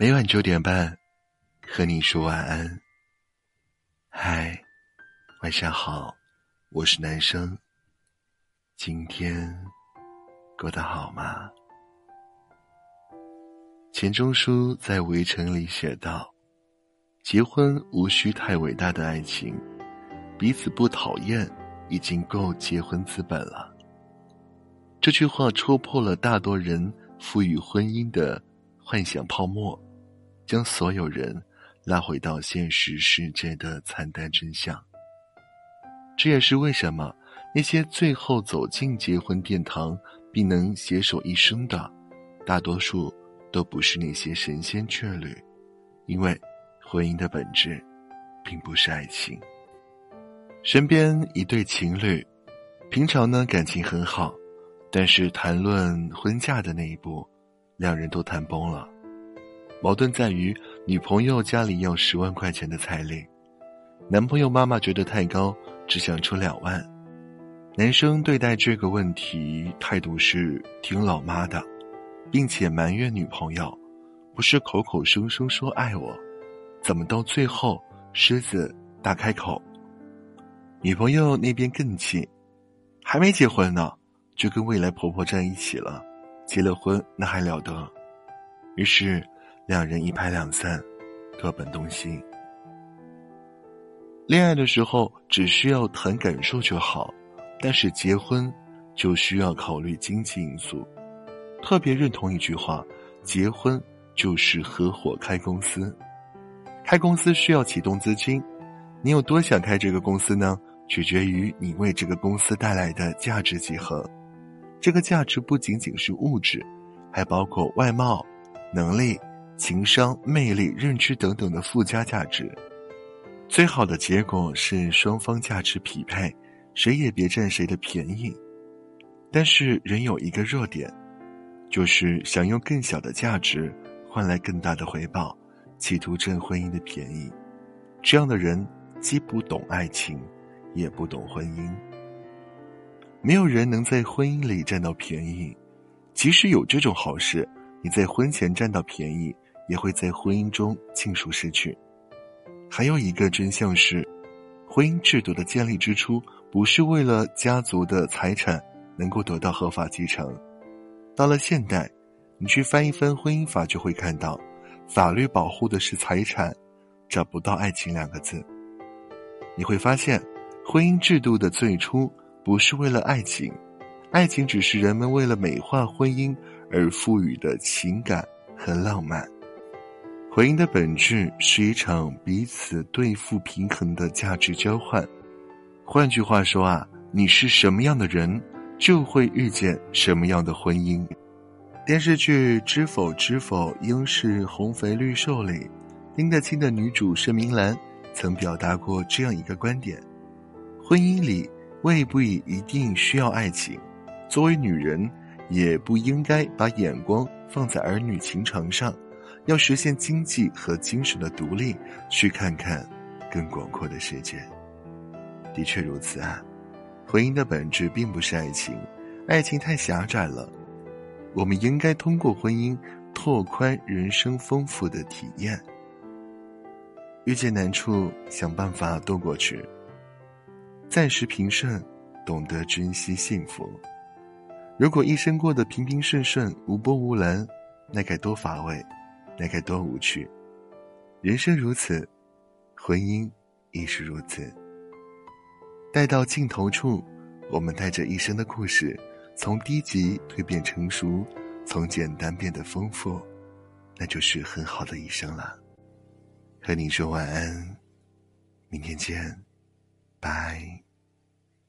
每晚九点半，和你说晚安。嗨，晚上好，我是男生。今天过得好吗？钱钟书在《围城》里写道：“结婚无需太伟大的爱情，彼此不讨厌已经够结婚资本了。”这句话戳破了大多人赋予婚姻的幻想泡沫。将所有人拉回到现实世界的惨淡真相。这也是为什么那些最后走进结婚殿堂并能携手一生的，大多数都不是那些神仙眷侣，因为婚姻的本质并不是爱情。身边一对情侣，平常呢感情很好，但是谈论婚嫁的那一步，两人都谈崩了。矛盾在于，女朋友家里要十万块钱的彩礼，男朋友妈妈觉得太高，只想出两万。男生对待这个问题态度是听老妈的，并且埋怨女朋友，不是口口声声说爱我，怎么到最后狮子大开口？女朋友那边更气，还没结婚呢，就跟未来婆婆在一起了，结了婚那还了得？于是。两人一拍两散，各奔东西。恋爱的时候只需要谈感受就好，但是结婚就需要考虑经济因素。特别认同一句话：结婚就是合伙开公司。开公司需要启动资金，你有多想开这个公司呢？取决于你为这个公司带来的价值几何。这个价值不仅仅是物质，还包括外貌、能力。情商、魅力、认知等等的附加价值，最好的结果是双方价值匹配，谁也别占谁的便宜。但是人有一个弱点，就是想用更小的价值换来更大的回报，企图占婚姻的便宜。这样的人既不懂爱情，也不懂婚姻。没有人能在婚姻里占到便宜，即使有这种好事，你在婚前占到便宜。也会在婚姻中尽数失去。还有一个真相是，婚姻制度的建立之初不是为了家族的财产能够得到合法继承。到了现代，你去翻一翻婚姻法，就会看到，法律保护的是财产，找不到爱情两个字。你会发现，婚姻制度的最初不是为了爱情，爱情只是人们为了美化婚姻而赋予的情感和浪漫。婚姻的本质是一场彼此对付平衡的价值交换。换句话说啊，你是什么样的人，就会遇见什么样的婚姻。电视剧《知否知否，应是红肥绿瘦》里，拎得清的女主盛明兰曾表达过这样一个观点：婚姻里未必一定需要爱情，作为女人，也不应该把眼光放在儿女情长上。要实现经济和精神的独立，去看看更广阔的世界。的确如此啊，婚姻的本质并不是爱情，爱情太狭窄了。我们应该通过婚姻拓宽人生丰富的体验。遇见难处，想办法渡过去。暂时平顺，懂得珍惜幸福。如果一生过得平平顺顺、无波无澜，那该多乏味。那该多无趣！人生如此，婚姻亦是如此。待到尽头处，我们带着一生的故事，从低级蜕变成熟，从简单变得丰富，那就是很好的一生了。和你说晚安，明天见，拜。